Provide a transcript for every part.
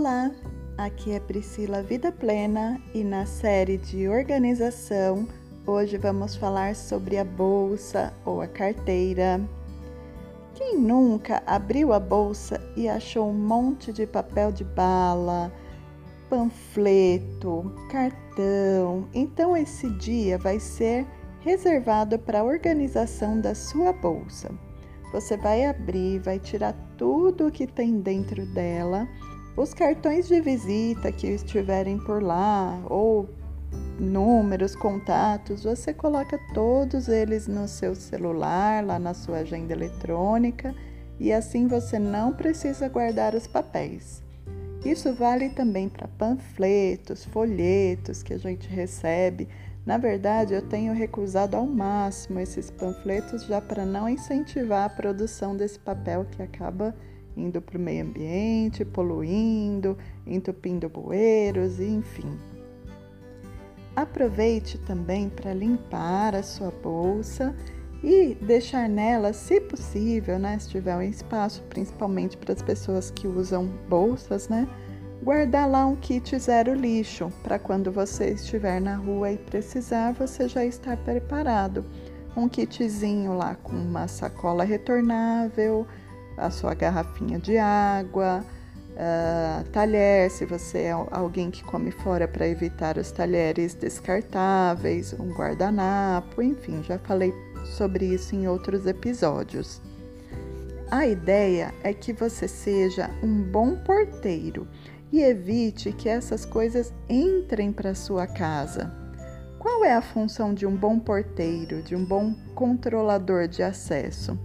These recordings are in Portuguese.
Olá, aqui é Priscila Vida Plena e na série de organização hoje vamos falar sobre a bolsa ou a carteira. Quem nunca abriu a bolsa e achou um monte de papel de bala, panfleto, cartão? Então esse dia vai ser reservado para a organização da sua bolsa. Você vai abrir, vai tirar tudo o que tem dentro dela os cartões de visita que estiverem por lá, ou números, contatos, você coloca todos eles no seu celular, lá na sua agenda eletrônica, e assim você não precisa guardar os papéis. Isso vale também para panfletos, folhetos que a gente recebe. Na verdade, eu tenho recusado ao máximo esses panfletos já para não incentivar a produção desse papel que acaba indo para o meio ambiente, poluindo, entupindo bueiros, enfim. Aproveite também para limpar a sua bolsa e deixar nela, se possível, né, se tiver um espaço, principalmente para as pessoas que usam bolsas, né, guardar lá um kit zero lixo para quando você estiver na rua e precisar, você já estar preparado. Um kitzinho lá com uma sacola retornável, a sua garrafinha de água, uh, talher, se você é alguém que come fora para evitar os talheres descartáveis, um guardanapo, enfim, já falei sobre isso em outros episódios. A ideia é que você seja um bom porteiro e evite que essas coisas entrem para sua casa. Qual é a função de um bom porteiro, de um bom controlador de acesso?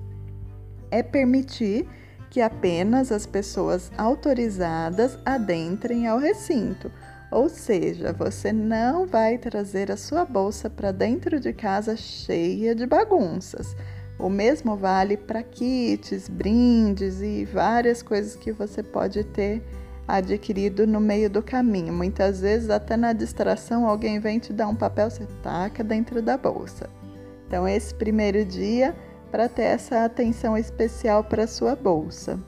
É permitir que apenas as pessoas autorizadas adentrem ao recinto. Ou seja, você não vai trazer a sua bolsa para dentro de casa cheia de bagunças. O mesmo vale para kits, brindes e várias coisas que você pode ter adquirido no meio do caminho. Muitas vezes, até na distração, alguém vem te dar um papel, você taca dentro da bolsa. Então, esse primeiro dia para ter essa atenção especial para sua bolsa.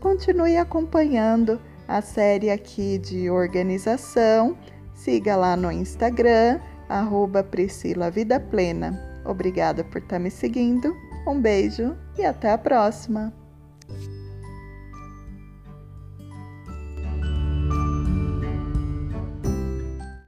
Continue acompanhando a série aqui de organização. Siga lá no Instagram, arroba. Obrigada por estar me seguindo. Um beijo e até a próxima!